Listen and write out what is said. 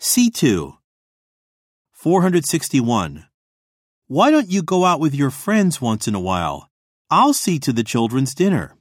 C2. 461. Why don't you go out with your friends once in a while? I'll see to the children's dinner.